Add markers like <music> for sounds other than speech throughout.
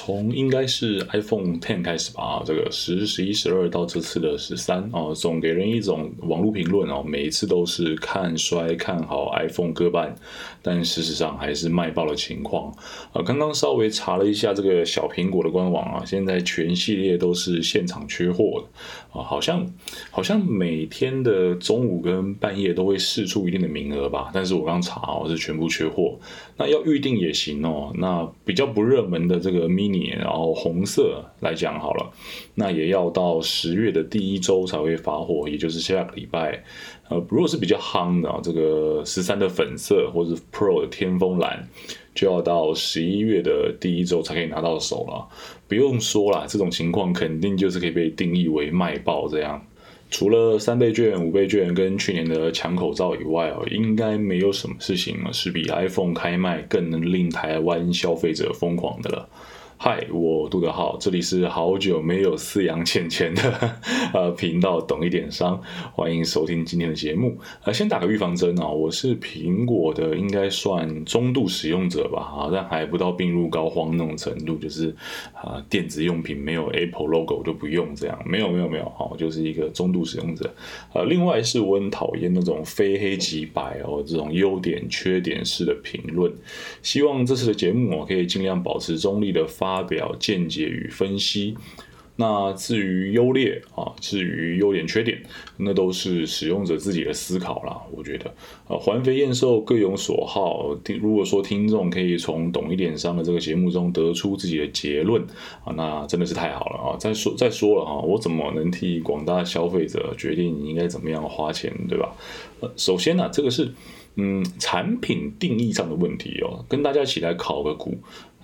从应该是 iPhone Ten 开始吧，这个十、十一、十二到这次的十三哦，总给人一种网络评论哦，每一次都是看衰看好 iPhone 各半，但事实上还是卖爆的情况。呃，刚刚稍微查了一下这个小苹果的官网啊，现在全系列都是现场缺货的啊，好像好像每天的中午跟半夜都会试出一定的名额吧，但是我刚查哦是全部缺货，那要预定也行哦，那比较不热门的这个。mini，然后红色来讲好了，那也要到十月的第一周才会发货，也就是下个礼拜。呃，如果是比较夯的这个十三的粉色或者 Pro 的天风蓝，就要到十一月的第一周才可以拿到手了。不用说了，这种情况肯定就是可以被定义为卖爆这样。除了三倍券、五倍券跟去年的抢口罩以外哦，应该没有什么事情是比 iPhone 开卖更能令台湾消费者疯狂的了。嗨，我杜德浩，这里是好久没有饲养钱钱的 <laughs> 呃频道，懂一点商，欢迎收听今天的节目。呃，先打个预防针啊，我是苹果的，应该算中度使用者吧，啊，但还不到病入膏肓那种程度，就是啊，电子用品没有 Apple logo 就不用这样，没有没有没有，哈，就是一个中度使用者。呃，另外是我很讨厌那种非黑即白哦，这种优点缺点式的评论。希望这次的节目我可以尽量保持中立的发。发表见解与分析，那至于优劣啊，至于优点缺点，那都是使用者自己的思考啦。我觉得，呃，环肥燕瘦各有所好。听，如果说听众可以从懂一点商的这个节目中得出自己的结论啊，那真的是太好了啊！再说再说了哈，我怎么能替广大消费者决定你应该怎么样花钱，对吧？呃，首先呢，这个是嗯产品定义上的问题哦，跟大家一起来考个股。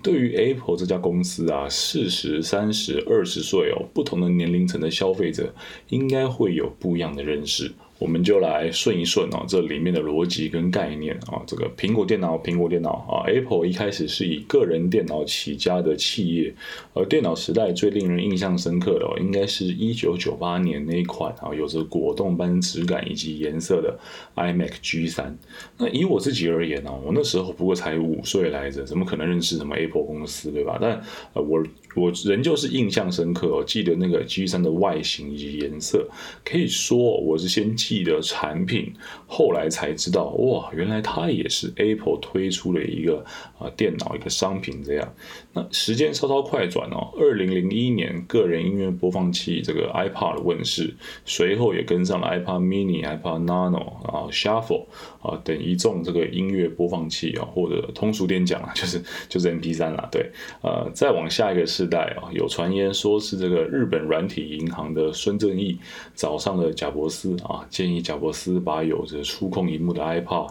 对于 Apple 这家公司啊，四十三十二十岁哦，不同的年龄层的消费者应该会有不一样的认识。我们就来顺一顺哦，这里面的逻辑跟概念啊。这个苹果电脑，苹果电脑啊，Apple 一开始是以个人电脑起家的企业。而电脑时代最令人印象深刻的，哦应该是一九九八年那一款啊，有着果冻般质感以及颜色的 iMac G3。那以我自己而言呢，我那时候不过才五岁来着，怎么可能认识什么 Apple 公司，对吧？但呃，我我仍旧是印象深刻，哦，记得那个 G3 的外形以及颜色，可以说我是先。系的产品，后来才知道，哇，原来它也是 Apple 推出了一个啊电脑一个商品这样。那时间稍稍快转哦，二零零一年个人音乐播放器这个 iPad 问世，随后也跟上了 iPad Mini、iPad Nano 啊 Shuffle 啊等一众这个音乐播放器啊，或者通俗点讲啊，就是就是 MP3 啦。对，呃，再往下一个世代啊，有传言说是这个日本软体银行的孙正义找上了贾伯斯啊。建议贾伯斯把有着触控荧幕的 iPad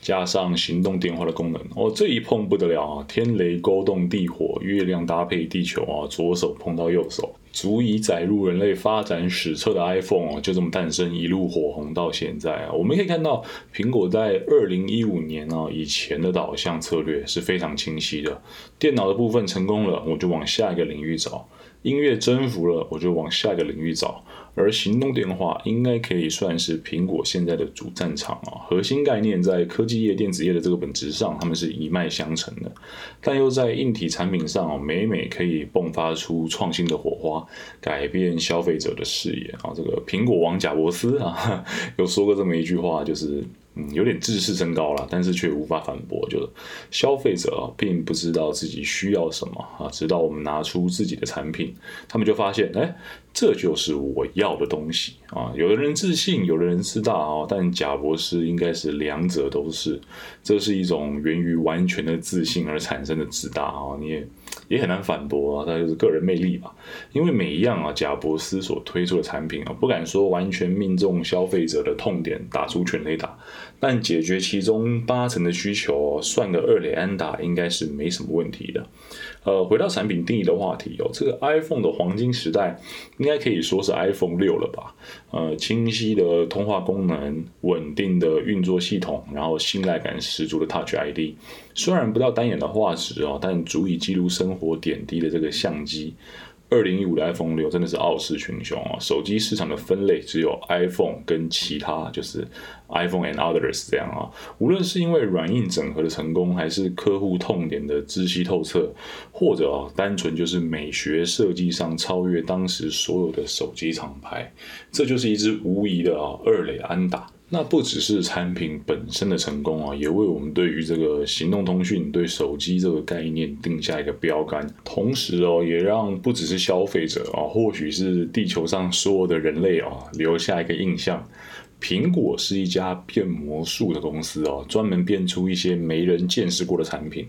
加上行动电话的功能哦，这一碰不得了啊！天雷勾动地火，月亮搭配地球啊，左手碰到右手，足以载入人类发展史册的 iPhone 啊，就这么诞生，一路火红到现在啊！我们可以看到，苹果在二零一五年啊以前的导向策略是非常清晰的。电脑的部分成功了，我就往下一个领域找；音乐征服了，我就往下一个领域找。而行动电话应该可以算是苹果现在的主战场啊，核心概念在科技业、电子业的这个本质上，他们是一脉相承的，但又在硬体产品上每每可以迸发出创新的火花，改变消费者的视野啊。这个苹果王贾伯斯啊，<laughs> 有说过这么一句话，就是。嗯，有点自视甚高了，但是却无法反驳。就是消费者，并不知道自己需要什么啊，直到我们拿出自己的产品，他们就发现，哎，这就是我要的东西啊。有的人自信，有的人自大啊，但贾博士应该是两者都是。这是一种源于完全的自信而产生的自大啊，你也也很难反驳啊，它就是个人魅力吧。因为每一样啊，贾博士所推出的产品啊，不敢说完全命中消费者的痛点，打出全雷打。但解决其中八成的需求，算个二雷安打应该是没什么问题的。呃，回到产品定义的话题哦，这个 iPhone 的黄金时代应该可以说是 iPhone 六了吧？呃，清晰的通话功能，稳定的运作系统，然后信赖感十足的 Touch ID，虽然不到单眼的画质哦，但足以记录生活点滴的这个相机。二零一五的 iPhone 六真的是傲视群雄啊！手机市场的分类只有 iPhone 跟其他，就是 iPhone and others 这样啊。无论是因为软硬整合的成功，还是客户痛点的知悉透彻，或者啊单纯就是美学设计上超越当时所有的手机厂牌，这就是一支无疑的啊二垒安打。那不只是产品本身的成功啊，也为我们对于这个行动通讯、对手机这个概念定下一个标杆。同时哦，也让不只是消费者啊，或许是地球上所有的人类啊，留下一个印象：苹果是一家变魔术的公司哦，专门变出一些没人见识过的产品。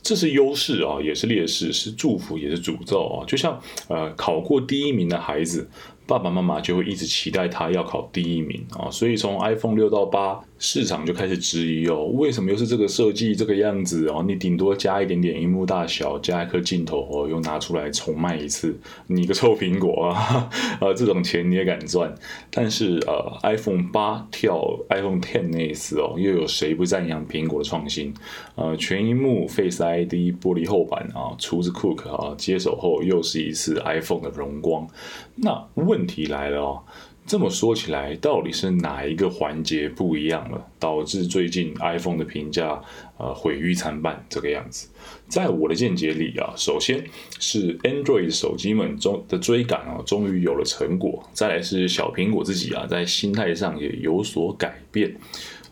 这是优势啊，也是劣势，是祝福也是诅咒啊。就像呃，考过第一名的孩子。爸爸妈妈就会一直期待他要考第一名啊，所以从 iPhone 六到八。市场就开始质疑哦，为什么又是这个设计这个样子哦？你顶多加一点点荧幕大小，加一颗镜头哦，又拿出来重卖一次，你个臭苹果啊！呃，<laughs> 这种钱你也敢赚？但是呃，iPhone 八跳 iPhone Ten 那一次哦，又有谁不赞扬苹果的创新？呃，全荧幕 Face ID 玻璃后板啊，厨子 Cook 啊，接手后又是一次 iPhone 的荣光。那为问题来了哦。这么说起来，到底是哪一个环节不一样了，导致最近 iPhone 的评价呃毁誉参半这个样子？在我的见解里啊，首先是 Android 手机们中的追赶啊，终于有了成果；再来是小苹果自己啊，在心态上也有所改变。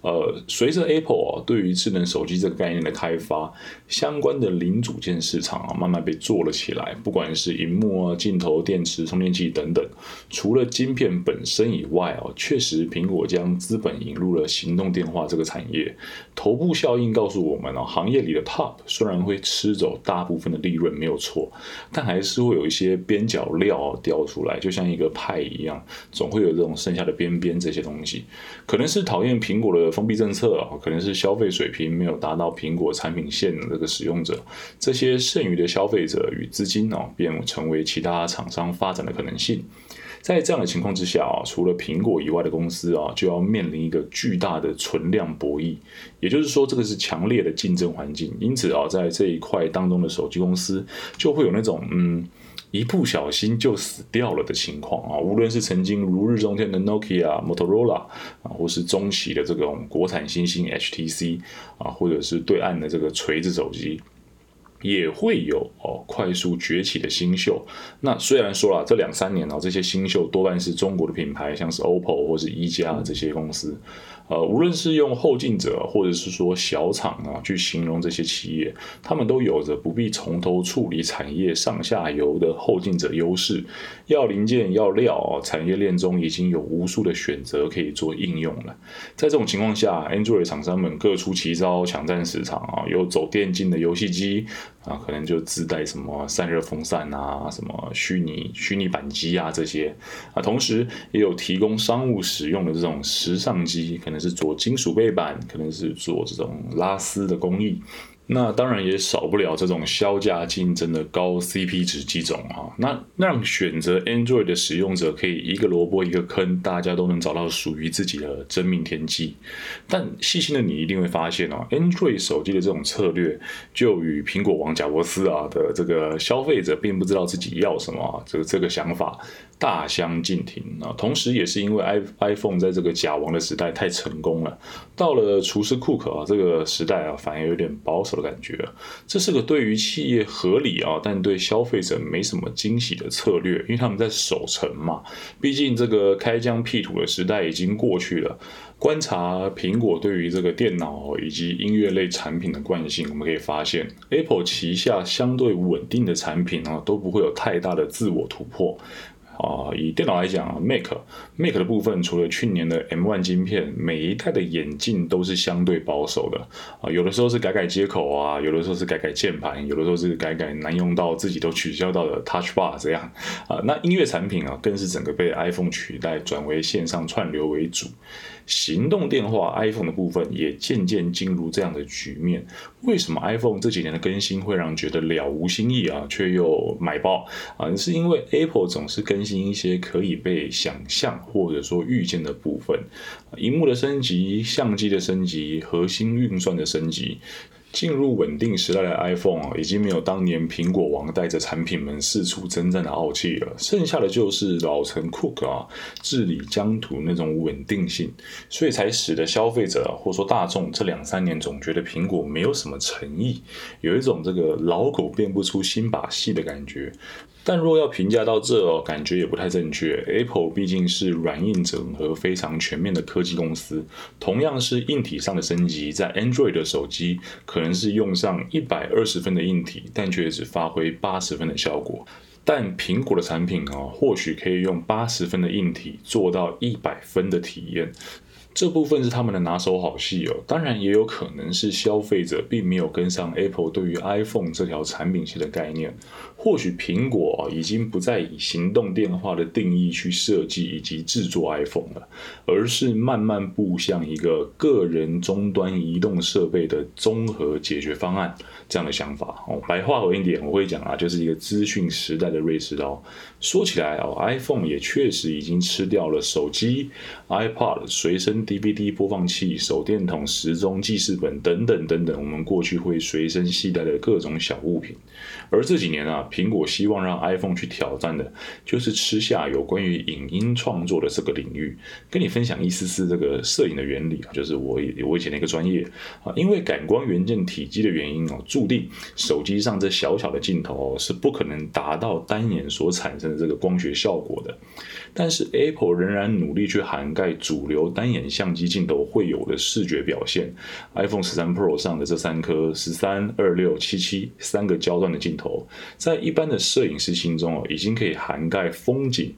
呃，随着 Apple 啊对于智能手机这个概念的开发，相关的零组件市场啊慢慢被做了起来。不管是荧幕啊、镜头、电池、充电器等等，除了晶片本身以外哦，确实苹果将资本引入了行动电话这个产业。头部效应告诉我们哦，行业里的 Top 虽然会吃走大部分的利润没有错，但还是会有一些边角料掉出来，就像一个派一样，总会有这种剩下的边边这些东西，可能是讨厌苹果的。封闭政策啊，可能是消费水平没有达到苹果产品线的这个使用者，这些剩余的消费者与资金呢，便成为其他厂商发展的可能性。在这样的情况之下啊，除了苹果以外的公司啊，就要面临一个巨大的存量博弈，也就是说，这个是强烈的竞争环境。因此啊，在这一块当中的手机公司就会有那种嗯。一不小心就死掉了的情况啊，无论是曾经如日中天的 Nokia、Motorola 啊，或是中企的这种国产新兴 HTC 啊，或者是对岸的这个锤子手机，也会有哦快速崛起的新秀。那虽然说了这两三年哦，这些新秀多半是中国的品牌，像是 OPPO 或是一加这些公司。呃，无论是用后进者，或者是说小厂啊，去形容这些企业，他们都有着不必从头处理产业上下游的后进者优势。要零件要料，产业链中已经有无数的选择可以做应用了。在这种情况下，Android 厂商们各出奇招抢占市场啊，有走电竞的游戏机啊，可能就自带什么散热风扇啊，什么虚拟虚拟板机啊这些啊，同时也有提供商务使用的这种时尚机，可能。是做金属背板，可能是做这种拉丝的工艺。那当然也少不了这种销价竞争的高 CP 值机种啊。那让选择 Android 的使用者可以一个萝卜一个坑，大家都能找到属于自己的真命天机。但细心的你一定会发现哦，Android 手机的这种策略，就与苹果王贾伯斯啊的这个消费者并不知道自己要什么这个这个想法大相径庭啊。同时，也是因为 i iPhone 在这个假王的时代太成功了，到了厨师库克啊这个时代啊，反而有点保守。的感觉，这是个对于企业合理啊，但对消费者没什么惊喜的策略，因为他们在守城嘛。毕竟这个开疆辟土的时代已经过去了。观察苹果对于这个电脑以及音乐类产品的惯性，我们可以发现，Apple 旗下相对稳定的产品啊，都不会有太大的自我突破。啊，以电脑来讲啊，Mac，Mac 的部分除了去年的 M1 晶片，每一代的眼镜都是相对保守的啊，有的时候是改改接口啊，有的时候是改改键盘，有的时候是改改难用到自己都取消到的 Touch Bar 这样啊。那音乐产品啊，更是整个被 iPhone 取代，转为线上串流为主。行动电话 iPhone 的部分也渐渐进入这样的局面。为什么 iPhone 这几年的更新会让觉得了无新意啊，却又买爆啊？是因为 Apple 总是更行一些可以被想象或者说预见的部分，荧幕的升级、相机的升级、核心运算的升级。进入稳定时代的 iPhone 啊，已经没有当年苹果王带着产品们四处征战的傲气了，剩下的就是老陈 Cook 啊治理疆土那种稳定性，所以才使得消费者或者说大众这两三年总觉得苹果没有什么诚意，有一种这个老狗变不出新把戏的感觉。但若要评价到这哦，感觉也不太正确。Apple 毕竟是软硬整合非常全面的科技公司，同样是硬体上的升级，在 Android 的手机可能是用上一百二十分的硬体，但却只发挥八十分的效果。但苹果的产品哦，或许可以用八十分的硬体做到一百分的体验。这部分是他们的拿手好戏哦，当然也有可能是消费者并没有跟上 Apple 对于 iPhone 这条产品线的概念。或许苹果已经不再以行动电话的定义去设计以及制作 iPhone 了，而是慢慢步向一个个人终端移动设备的综合解决方案这样的想法哦。白话文一点，我会讲啊，就是一个资讯时代的瑞士刀。说起来哦，iPhone 也确实已经吃掉了手机、iPod、随身 DVD 播放器、手电筒、时钟、记事本等等等等，我们过去会随身携带的各种小物品。而这几年啊，苹果希望让 iPhone 去挑战的，就是吃下有关于影音创作的这个领域。跟你分享一丝丝这个摄影的原理啊，就是我我以前的一个专业啊，因为感光元件体积的原因哦，注定手机上这小小的镜头是不可能达到单眼所产生的这个光学效果的。但是 Apple 仍然努力去涵盖主流单眼相机镜头会有的视觉表现。iPhone 十三 Pro 上的这三颗十三、二六、七七三个焦段的镜头，在一般的摄影师心中哦，已经可以涵盖风景、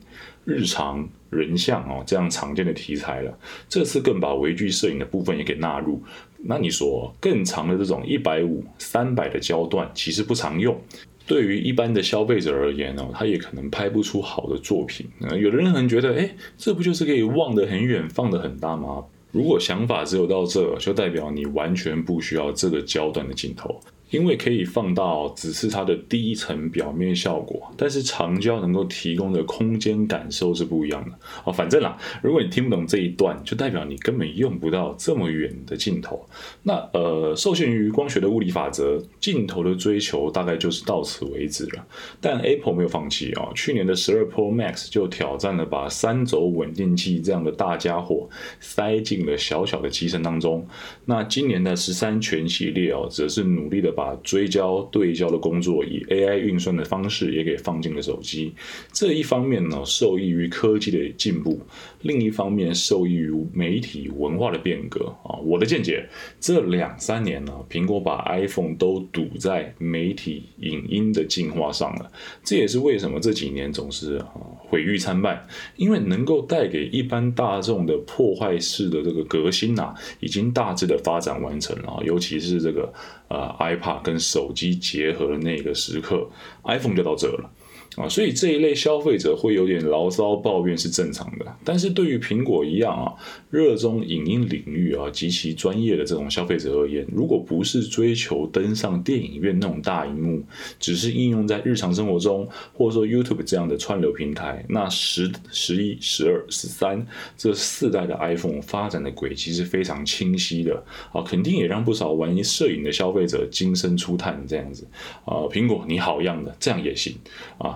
日常、人像哦这样常见的题材了。这次更把微距摄影的部分也给纳入。那你说更长的这种一百五、三百的焦段，其实不常用。对于一般的消费者而言呢，他也可能拍不出好的作品。有的人可能觉得，哎，这不就是可以望得很远、放得很大吗？如果想法只有到这，就代表你完全不需要这个焦段的镜头。因为可以放到只是它的第一层表面效果，但是长焦能够提供的空间感受是不一样的哦。反正啦，如果你听不懂这一段，就代表你根本用不到这么远的镜头。那呃，受限于光学的物理法则，镜头的追求大概就是到此为止了。但 Apple 没有放弃啊，去年的十二 Pro Max 就挑战了把三轴稳定器这样的大家伙塞进了小小的机身当中。那今年的十三全系列哦，则是努力的。把追焦对焦的工作以 AI 运算的方式也给放进了手机。这一方面呢，受益于科技的进步；另一方面，受益于媒体文化的变革啊。我的见解，这两三年呢，苹果把 iPhone 都堵在媒体影音的进化上了。这也是为什么这几年总是啊毁誉参半，因为能够带给一般大众的破坏式的这个革新呐，已经大致的发展完成了。尤其是这个呃跟手机结合的那个时刻，iPhone 就到这了。啊，所以这一类消费者会有点牢骚抱怨是正常的，但是对于苹果一样啊，热衷影音领域啊极其专业的这种消费者而言，如果不是追求登上电影院那种大荧幕，只是应用在日常生活中，或者说 YouTube 这样的串流平台，那十、十一、十二、十三这四代的 iPhone 发展的轨迹是非常清晰的。啊，肯定也让不少玩摄影的消费者惊声出叹这样子。啊，苹果你好样的，这样也行。啊。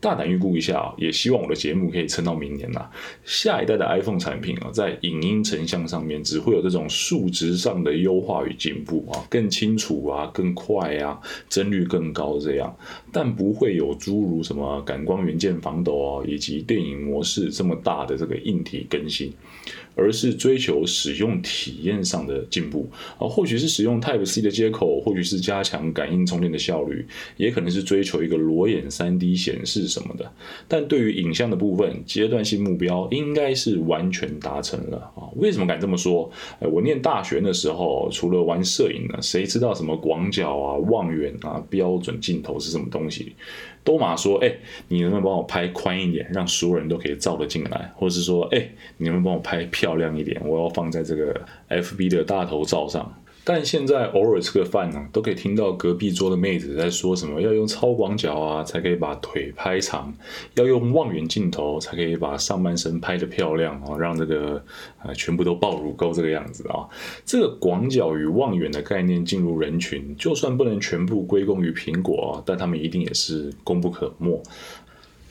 大胆预估一下啊，也希望我的节目可以撑到明年呐。下一代的 iPhone 产品啊，在影音成像上面只会有这种数值上的优化与进步啊，更清楚啊，更快啊，帧率更高这样，但不会有诸如什么感光元件防抖啊，以及电影模式这么大的这个硬体更新。而是追求使用体验上的进步啊，或许是使用 Type C 的接口，或许是加强感应充电的效率，也可能是追求一个裸眼 3D 显示什么的。但对于影像的部分，阶段性目标应该是完全达成了啊。为什么敢这么说？我念大学的时候，除了玩摄影呢，谁知道什么广角啊、望远啊、标准镜头是什么东西？多玛说：“哎，你能不能帮我拍宽一点，让所有人都可以照得进来？或者是说，哎，你能不能帮我拍漂亮一点？我要放在这个 FB 的大头照上。”但现在偶尔吃个饭呢，都可以听到隔壁桌的妹子在说什么要用超广角啊才可以把腿拍长，要用望远镜头才可以把上半身拍得漂亮啊，让这个呃全部都爆乳沟这个样子啊。这个广角与望远的概念进入人群，就算不能全部归功于苹果啊，但他们一定也是功不可没。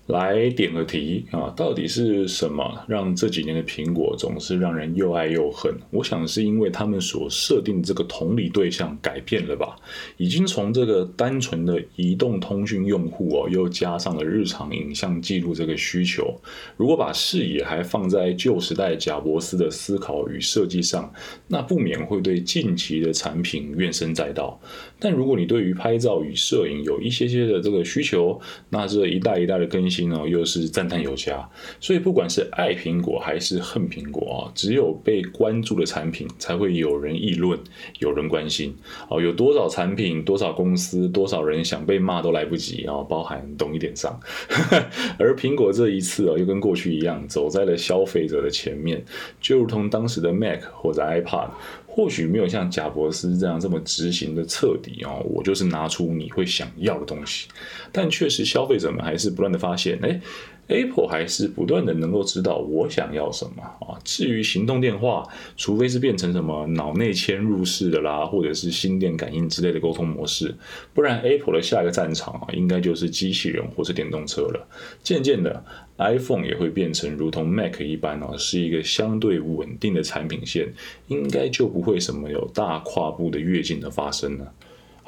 来点个题啊，到底是什么让这几年的苹果总是让人又爱又恨？我想是因为他们所设定的这个同理对象改变了吧，已经从这个单纯的移动通讯用户哦，又加上了日常影像记录这个需求。如果把视野还放在旧时代贾伯斯的思考与设计上，那不免会对近期的产品怨声载道。但如果你对于拍照与摄影有一些些的这个需求，那这一代一代的更新。又是赞叹有加，所以不管是爱苹果还是恨苹果啊，只有被关注的产品才会有人议论，有人关心哦。有多少产品，多少公司，多少人想被骂都来不及啊！包含懂一点上，<laughs> 而苹果这一次啊，又跟过去一样，走在了消费者的前面，就如同当时的 Mac 或者 iPad。或许没有像贾伯斯这样这么执行的彻底哦，我就是拿出你会想要的东西，但确实消费者们还是不断的发现，哎。Apple 还是不断的能够知道我想要什么啊。至于行动电话，除非是变成什么脑内嵌入式的啦，或者是心电感应之类的沟通模式，不然 Apple 的下一个战场啊，应该就是机器人或是电动车了。渐渐的，iPhone 也会变成如同 Mac 一般哦，是一个相对稳定的产品线，应该就不会什么有大跨步的跃进的发生了。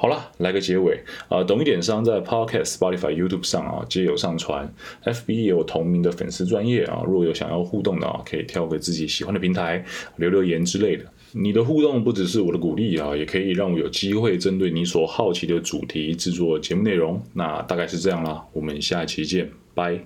好了，来个结尾啊！懂一点商在 Podcast、Spotify、YouTube 上啊，皆有上传，FB 也有同名的粉丝专业啊。若有想要互动的啊，可以挑个自己喜欢的平台留留言之类的。你的互动不只是我的鼓励啊，也可以让我有机会针对你所好奇的主题制作节目内容。那大概是这样啦，我们下期见，拜。